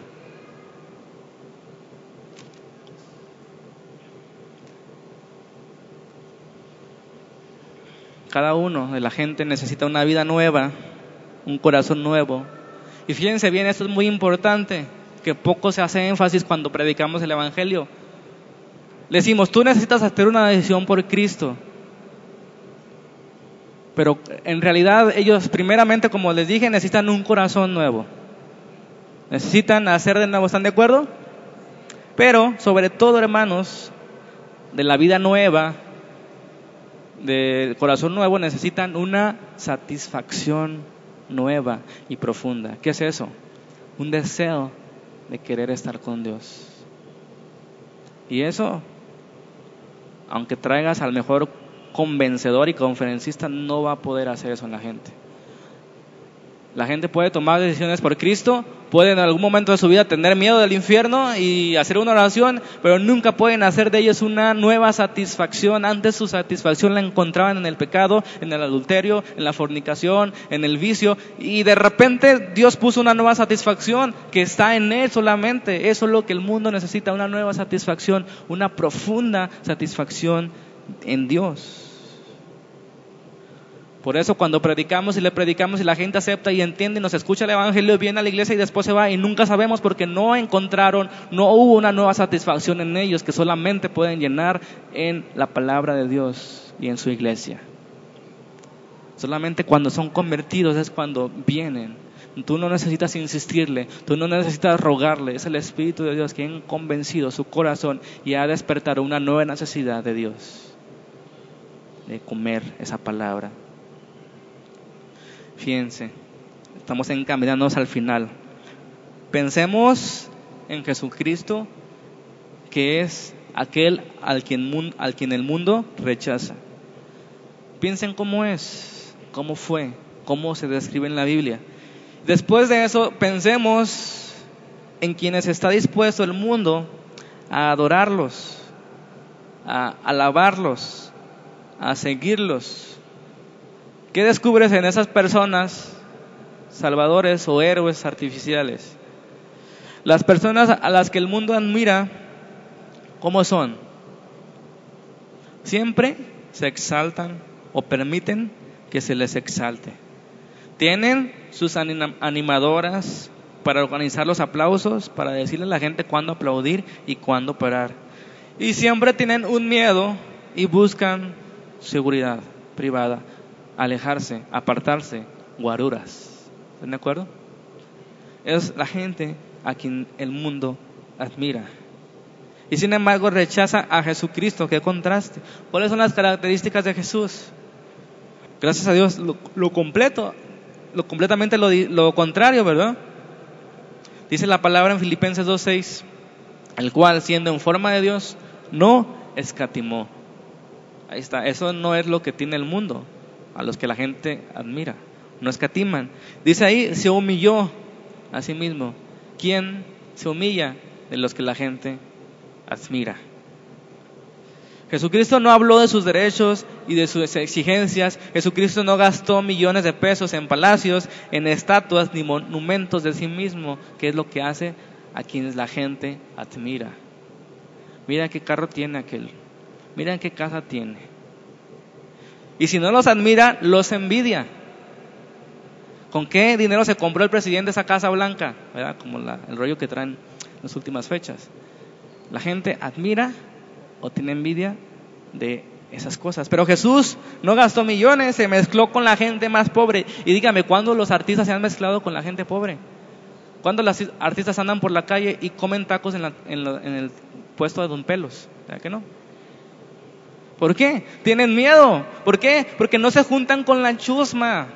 Cada uno de la gente necesita una vida nueva, un corazón nuevo. Y fíjense bien, esto es muy importante, que poco se hace énfasis cuando predicamos el Evangelio. Le decimos, tú necesitas hacer una decisión por Cristo. Pero en realidad ellos primeramente, como les dije, necesitan un corazón nuevo. Necesitan hacer de nuevo, ¿están de acuerdo? Pero sobre todo, hermanos, de la vida nueva, del corazón nuevo necesitan una satisfacción nueva y profunda. ¿Qué es eso? Un deseo de querer estar con Dios. Y eso, aunque traigas al mejor convencedor y conferencista, no va a poder hacer eso en la gente. La gente puede tomar decisiones por Cristo, puede en algún momento de su vida tener miedo del infierno y hacer una oración, pero nunca pueden hacer de ellos una nueva satisfacción. Antes su satisfacción la encontraban en el pecado, en el adulterio, en la fornicación, en el vicio, y de repente Dios puso una nueva satisfacción que está en Él solamente. Eso es lo que el mundo necesita, una nueva satisfacción, una profunda satisfacción en Dios. Por eso cuando predicamos y le predicamos y la gente acepta y entiende y nos escucha el Evangelio, viene a la iglesia y después se va y nunca sabemos porque no encontraron, no hubo una nueva satisfacción en ellos que solamente pueden llenar en la palabra de Dios y en su iglesia. Solamente cuando son convertidos es cuando vienen. Tú no necesitas insistirle, tú no necesitas rogarle, es el Espíritu de Dios quien ha convencido su corazón y ha despertado una nueva necesidad de Dios, de comer esa palabra. Fíjense, estamos encaminándonos al final. Pensemos en Jesucristo, que es aquel al quien, al quien el mundo rechaza. Piensen cómo es, cómo fue, cómo se describe en la Biblia. Después de eso, pensemos en quienes está dispuesto el mundo a adorarlos, a alabarlos, a seguirlos ¿Qué descubres en esas personas, salvadores o héroes artificiales? Las personas a las que el mundo admira, ¿cómo son? Siempre se exaltan o permiten que se les exalte. Tienen sus animadoras para organizar los aplausos, para decirle a la gente cuándo aplaudir y cuándo parar. Y siempre tienen un miedo y buscan seguridad privada alejarse, apartarse, guaruras. ¿Están de acuerdo? Es la gente a quien el mundo admira. Y sin embargo rechaza a Jesucristo. ¿Qué contraste? ¿Cuáles son las características de Jesús? Gracias a Dios, lo, completo, lo completamente lo, lo contrario, ¿verdad? Dice la palabra en Filipenses 2.6, el cual siendo en forma de Dios, no escatimó. Ahí está, eso no es lo que tiene el mundo a los que la gente admira, no escatiman. Dice ahí, se humilló a sí mismo. ¿Quién se humilla? De los que la gente admira. Jesucristo no habló de sus derechos y de sus exigencias. Jesucristo no gastó millones de pesos en palacios, en estatuas ni monumentos de sí mismo, que es lo que hace a quienes la gente admira. Mira qué carro tiene aquel. Mira qué casa tiene. Y si no los admira, los envidia. ¿Con qué dinero se compró el presidente esa Casa Blanca? ¿Verdad? Como el rollo que traen en las últimas fechas. La gente admira o tiene envidia de esas cosas. Pero Jesús no gastó millones, se mezcló con la gente más pobre. Y dígame, ¿cuándo los artistas se han mezclado con la gente pobre? ¿Cuándo los artistas andan por la calle y comen tacos en, el puesto de Don Pelos, ¿verdad que no? ¿Por qué? Tienen miedo. ¿Por qué? Porque no se juntan con la chusma.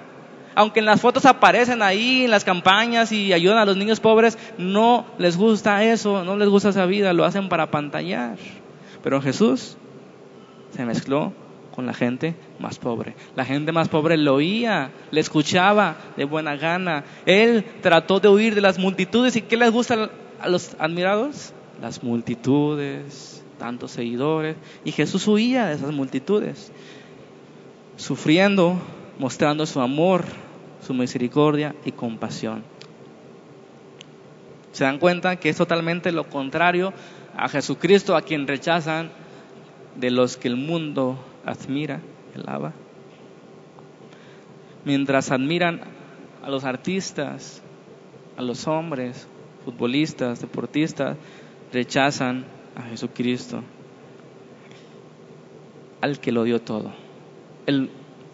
Aunque en las fotos aparecen ahí, en las campañas y ayudan a los niños pobres, no les gusta eso, no les gusta esa vida, lo hacen para pantallar. Pero Jesús se mezcló con la gente más pobre. La gente más pobre lo oía, le escuchaba de buena gana. Él trató de huir de las multitudes. ¿Y qué les gusta a los admirados? Las multitudes, tantos seguidores. Y Jesús huía de esas multitudes, sufriendo, mostrando su amor, su misericordia y compasión. Se dan cuenta que es totalmente lo contrario a Jesucristo, a quien rechazan de los que el mundo admira, alaba. Mientras admiran a los artistas, a los hombres, futbolistas, deportistas, rechazan a Jesucristo, al que lo dio todo.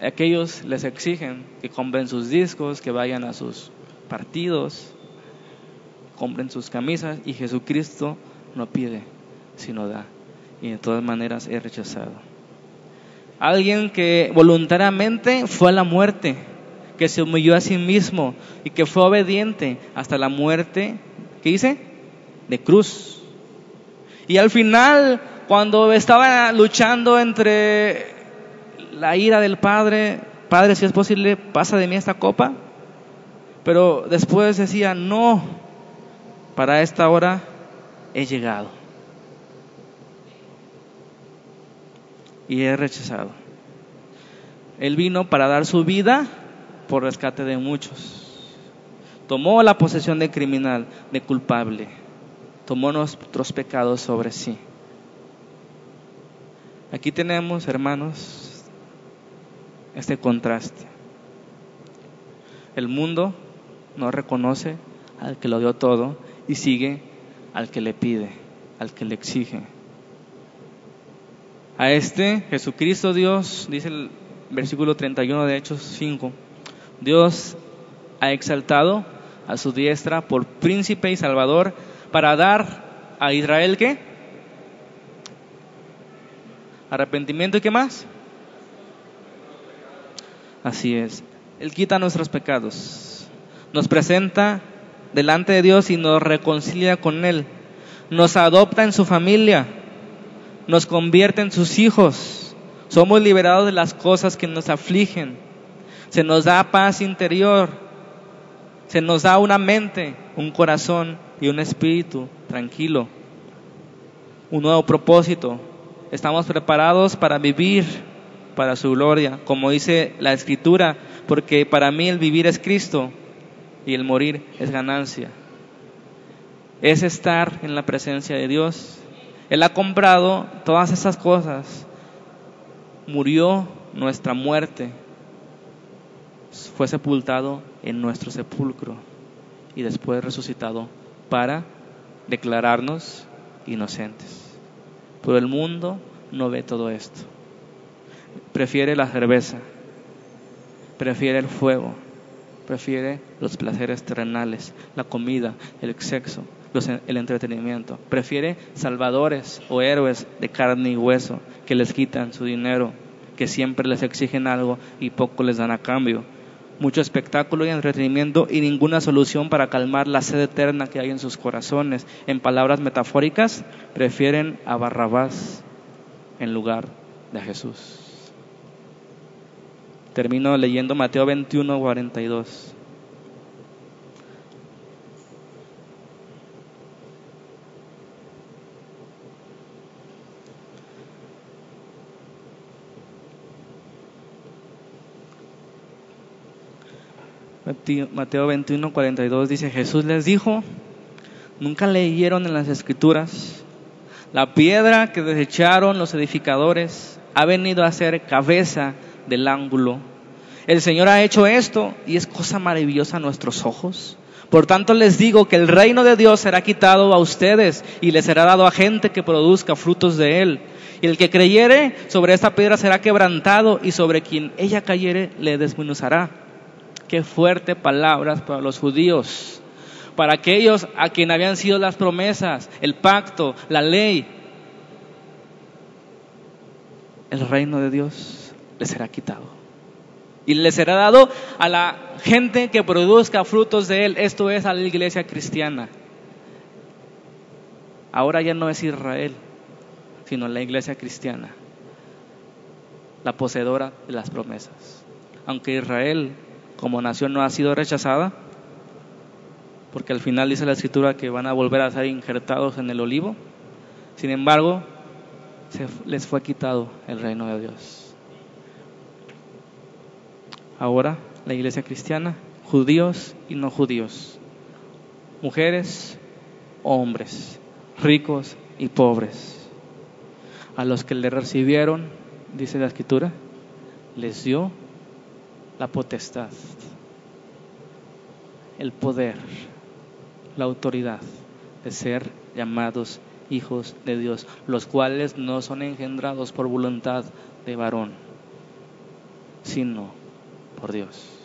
aquellos les exigen que compren sus discos, que vayan a sus partidos, compren sus camisas y Jesucristo no pide, sino da. Y de todas maneras es rechazado. Alguien que voluntariamente fue a la muerte, que se humilló a sí mismo y que fue obediente hasta la muerte, ¿qué dice? De cruz. Y al final, cuando estaba luchando entre la ira del Padre, Padre, si es posible, pasa de mí esta copa. Pero después decía, no, para esta hora he llegado. Y he rechazado. Él vino para dar su vida por rescate de muchos. Tomó la posesión de criminal, de culpable. Tomó nuestros pecados sobre sí. Aquí tenemos, hermanos, este contraste. El mundo no reconoce al que lo dio todo y sigue al que le pide, al que le exige. A este Jesucristo Dios, dice el versículo 31 de Hechos 5, Dios ha exaltado a su diestra por príncipe y salvador para dar a Israel qué? Arrepentimiento y qué más? Así es. Él quita nuestros pecados. Nos presenta delante de Dios y nos reconcilia con Él. Nos adopta en su familia, nos convierte en sus hijos. Somos liberados de las cosas que nos afligen. Se nos da paz interior. Se nos da una mente, un corazón y un espíritu tranquilo. Un nuevo propósito. Estamos preparados para vivir para su gloria, como dice la escritura, porque para mí el vivir es Cristo y el morir es ganancia. Es estar en la presencia de Dios. Él ha comprado todas esas cosas. Murió nuestra muerte. Fue sepultado en nuestro sepulcro y después resucitado para declararnos inocentes. Pero el mundo no ve todo esto. Prefiere la cerveza, prefiere el fuego, prefiere los placeres terrenales, la comida, el sexo, el entretenimiento. Prefiere salvadores o héroes de carne y hueso que les quitan su dinero, que siempre les exigen algo y poco les dan a cambio. Mucho espectáculo y entretenimiento y ninguna solución para calmar la sed eterna que hay en sus corazones. En palabras metafóricas, prefieren a Barrabás en lugar de Jesús. Termino leyendo Mateo 21, 42. Mateo 21, 42 dice, Jesús les dijo, nunca leyeron en las escrituras, la piedra que desecharon los edificadores ha venido a ser cabeza del ángulo. El Señor ha hecho esto y es cosa maravillosa a nuestros ojos. Por tanto les digo que el reino de Dios será quitado a ustedes y les será dado a gente que produzca frutos de él. Y el que creyere sobre esta piedra será quebrantado y sobre quien ella cayere le desmenuzará. Qué fuerte palabras para los judíos, para aquellos a quien habían sido las promesas, el pacto, la ley, el reino de Dios les será quitado. Y le será dado a la gente que produzca frutos de él, esto es a la iglesia cristiana. Ahora ya no es Israel, sino la iglesia cristiana, la poseedora de las promesas. Aunque Israel como nación no ha sido rechazada, porque al final dice la escritura que van a volver a ser injertados en el olivo, sin embargo, se les fue quitado el reino de Dios. Ahora la iglesia cristiana, judíos y no judíos, mujeres hombres, ricos y pobres, a los que le recibieron, dice la escritura, les dio la potestad, el poder, la autoridad de ser llamados hijos de Dios, los cuales no son engendrados por voluntad de varón, sino por Dios.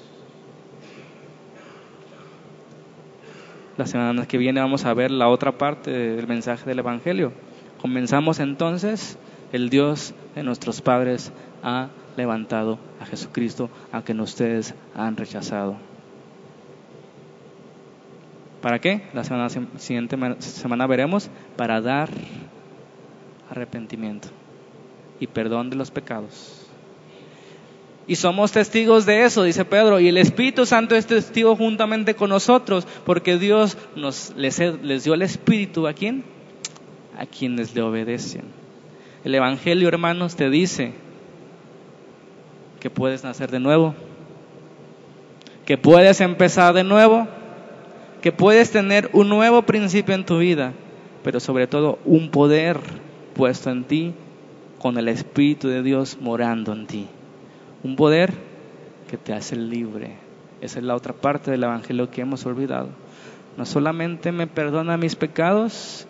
La semana que viene vamos a ver la otra parte del mensaje del Evangelio. Comenzamos entonces, el Dios de nuestros padres ha levantado a Jesucristo, a quien ustedes han rechazado. ¿Para qué? La semana, siguiente semana veremos, para dar arrepentimiento y perdón de los pecados. Y somos testigos de eso, dice Pedro, y el Espíritu Santo es testigo juntamente con nosotros, porque Dios nos, les, les dio el Espíritu a quién? A quienes le obedecen. El Evangelio, hermanos, te dice que puedes nacer de nuevo, que puedes empezar de nuevo, que puedes tener un nuevo principio en tu vida, pero sobre todo un poder puesto en ti con el Espíritu de Dios morando en ti. Un poder que te hace libre. Esa es la otra parte del Evangelio que hemos olvidado. No solamente me perdona mis pecados,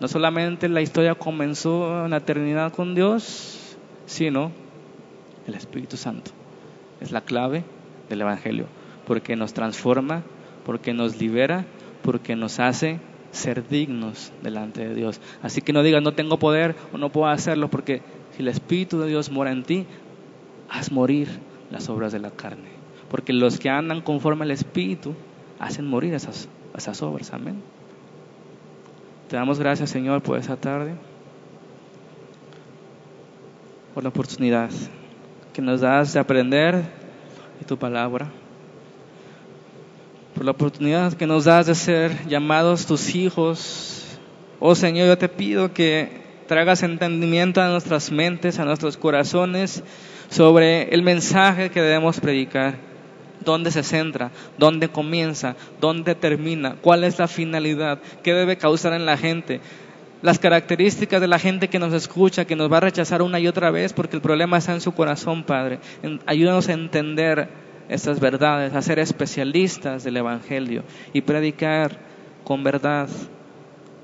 no solamente la historia comenzó en la eternidad con Dios, sino el Espíritu Santo. Es la clave del Evangelio, porque nos transforma, porque nos libera, porque nos hace ser dignos delante de Dios. Así que no digas, no tengo poder o no puedo hacerlo, porque si el Espíritu de Dios mora en ti, haz morir las obras de la carne. Porque los que andan conforme al Espíritu hacen morir esas, esas obras. Amén. Te damos gracias, Señor, por esa tarde, por la oportunidad que nos das de aprender de tu palabra, por la oportunidad que nos das de ser llamados tus hijos. Oh Señor, yo te pido que traigas entendimiento a nuestras mentes, a nuestros corazones sobre el mensaje que debemos predicar. ¿Dónde se centra? ¿Dónde comienza? ¿Dónde termina? ¿Cuál es la finalidad? ¿Qué debe causar en la gente? Las características de la gente que nos escucha, que nos va a rechazar una y otra vez, porque el problema está en su corazón, Padre. Ayúdanos a entender estas verdades, a ser especialistas del Evangelio y predicar con verdad,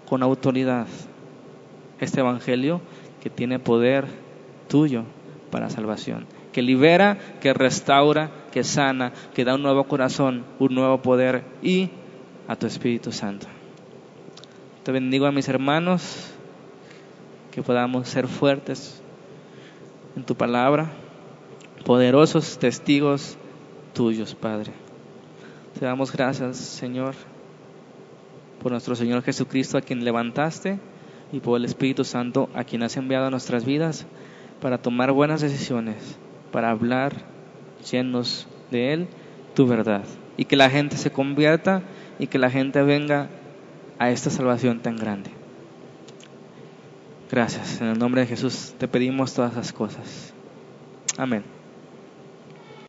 con autoridad, este Evangelio que tiene poder tuyo para salvación, que libera, que restaura, que sana, que da un nuevo corazón, un nuevo poder y a tu Espíritu Santo. Te bendigo a mis hermanos, que podamos ser fuertes en tu palabra, poderosos testigos tuyos, Padre. Te damos gracias, Señor, por nuestro Señor Jesucristo, a quien levantaste, y por el Espíritu Santo, a quien has enviado a nuestras vidas para tomar buenas decisiones, para hablar llenos de Él tu verdad, y que la gente se convierta y que la gente venga a esta salvación tan grande. Gracias. En el nombre de Jesús te pedimos todas las cosas. Amén.